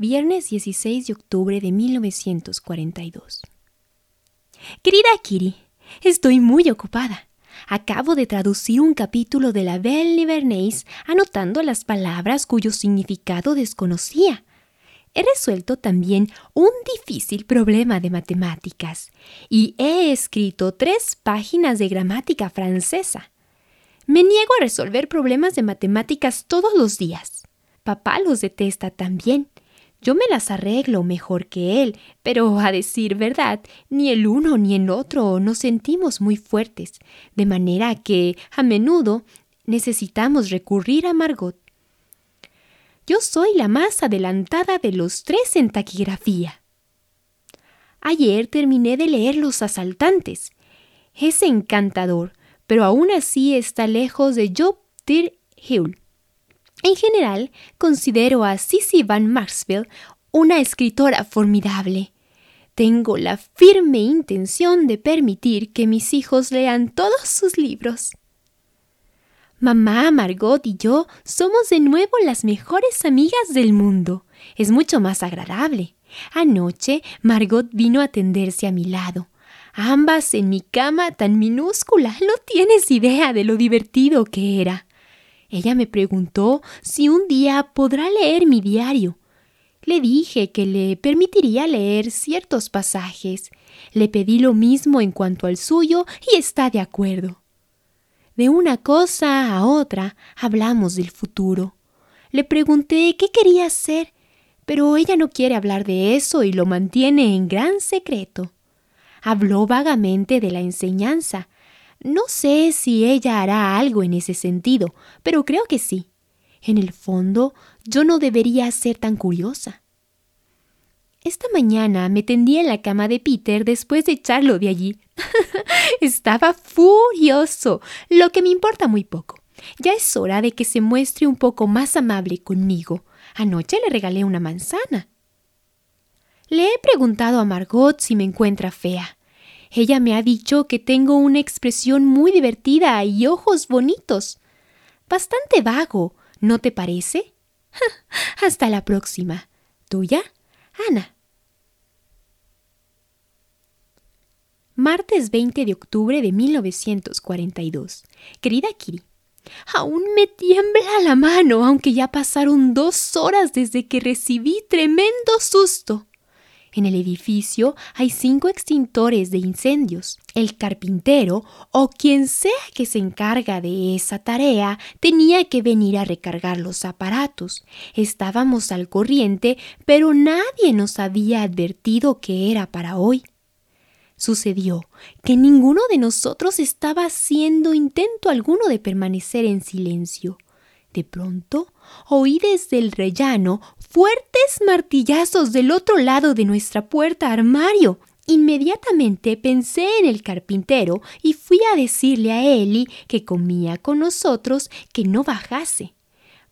Viernes 16 de octubre de 1942. Querida Kiri, estoy muy ocupada. Acabo de traducir un capítulo de la Belle Bernays anotando las palabras cuyo significado desconocía. He resuelto también un difícil problema de matemáticas y he escrito tres páginas de gramática francesa. Me niego a resolver problemas de matemáticas todos los días. Papá los detesta también yo me las arreglo mejor que él, pero a decir verdad, ni el uno ni el otro nos sentimos muy fuertes, de manera que a menudo necesitamos recurrir a Margot. Yo soy la más adelantada de los tres en taquigrafía. Ayer terminé de leer Los Asaltantes. Es encantador, pero aún así está lejos de Job Hill. En general, considero a Sissy Van Maxwell una escritora formidable. Tengo la firme intención de permitir que mis hijos lean todos sus libros. Mamá, Margot y yo somos de nuevo las mejores amigas del mundo. Es mucho más agradable. Anoche Margot vino a tenderse a mi lado. Ambas en mi cama tan minúscula. No tienes idea de lo divertido que era. Ella me preguntó si un día podrá leer mi diario. Le dije que le permitiría leer ciertos pasajes. Le pedí lo mismo en cuanto al suyo y está de acuerdo. De una cosa a otra hablamos del futuro. Le pregunté qué quería hacer, pero ella no quiere hablar de eso y lo mantiene en gran secreto. Habló vagamente de la enseñanza, no sé si ella hará algo en ese sentido, pero creo que sí. En el fondo, yo no debería ser tan curiosa. Esta mañana me tendí en la cama de Peter después de echarlo de allí. Estaba furioso, lo que me importa muy poco. Ya es hora de que se muestre un poco más amable conmigo. Anoche le regalé una manzana. Le he preguntado a Margot si me encuentra fea. Ella me ha dicho que tengo una expresión muy divertida y ojos bonitos. Bastante vago, ¿no te parece? Hasta la próxima. ¿Tuya? Ana. Martes 20 de octubre de 1942. Querida Kiri, aún me tiembla la mano, aunque ya pasaron dos horas desde que recibí tremendo susto. En el edificio hay cinco extintores de incendios. El carpintero o quien sea que se encarga de esa tarea tenía que venir a recargar los aparatos. Estábamos al corriente, pero nadie nos había advertido que era para hoy. Sucedió que ninguno de nosotros estaba haciendo intento alguno de permanecer en silencio. De pronto oí desde el rellano fuertes martillazos del otro lado de nuestra puerta armario. Inmediatamente pensé en el carpintero y fui a decirle a Eli, que comía con nosotros, que no bajase.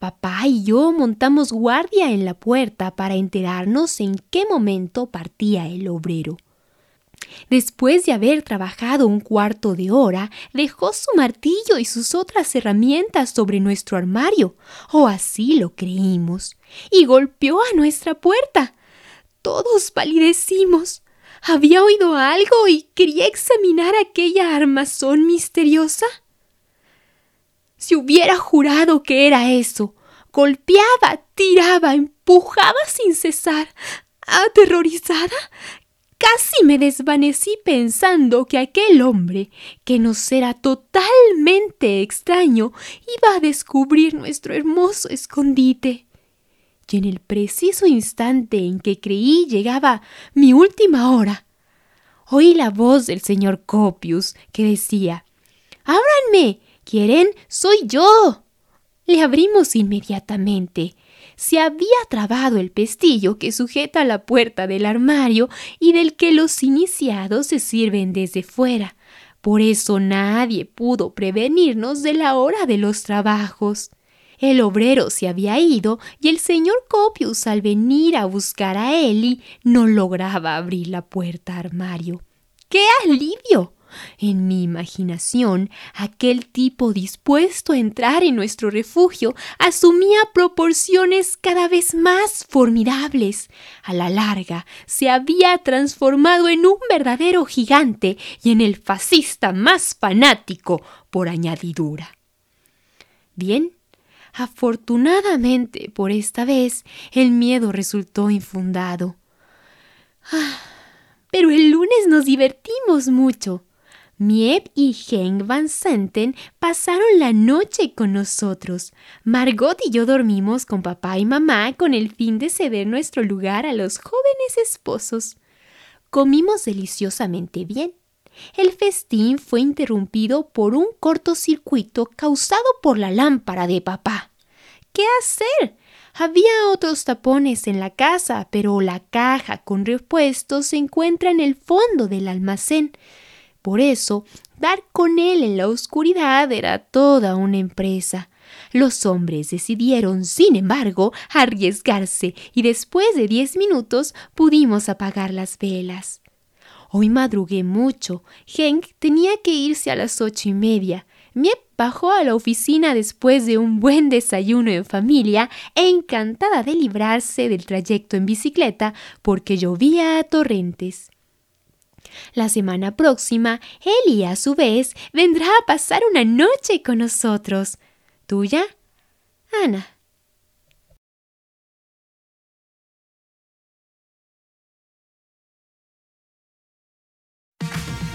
Papá y yo montamos guardia en la puerta para enterarnos en qué momento partía el obrero. Después de haber trabajado un cuarto de hora, dejó su martillo y sus otras herramientas sobre nuestro armario, o así lo creímos, y golpeó a nuestra puerta. Todos palidecimos. ¿Había oído algo y quería examinar aquella armazón misteriosa? Si hubiera jurado que era eso, golpeaba, tiraba, empujaba sin cesar. Aterrorizada, Casi me desvanecí pensando que aquel hombre, que nos era totalmente extraño, iba a descubrir nuestro hermoso escondite. Y en el preciso instante en que creí llegaba mi última hora, oí la voz del señor Copius que decía Ábranme. ¿Quieren? Soy yo. Le abrimos inmediatamente. Se había trabado el pestillo que sujeta la puerta del armario y del que los iniciados se sirven desde fuera. Por eso nadie pudo prevenirnos de la hora de los trabajos. El obrero se había ido y el señor Copius al venir a buscar a Eli no lograba abrir la puerta armario. ¡Qué alivio! En mi imaginación, aquel tipo dispuesto a entrar en nuestro refugio asumía proporciones cada vez más formidables. A la larga, se había transformado en un verdadero gigante y en el fascista más fanático por añadidura. Bien, Afortunadamente, por esta vez, el miedo resultó infundado. Ah, pero el lunes nos divertimos mucho. Miep y Henk Van Senten pasaron la noche con nosotros. Margot y yo dormimos con papá y mamá con el fin de ceder nuestro lugar a los jóvenes esposos. Comimos deliciosamente bien. El festín fue interrumpido por un cortocircuito causado por la lámpara de papá. ¿Qué hacer? Había otros tapones en la casa, pero la caja con repuestos se encuentra en el fondo del almacén. Por eso, dar con él en la oscuridad era toda una empresa. Los hombres decidieron, sin embargo, arriesgarse y después de diez minutos pudimos apagar las velas. Hoy madrugué mucho. Henk tenía que irse a las ocho y media. Miep bajó a la oficina después de un buen desayuno en familia, encantada de librarse del trayecto en bicicleta porque llovía a torrentes. La semana próxima, Eli, a su vez, vendrá a pasar una noche con nosotros. ¿Tuya? Ana.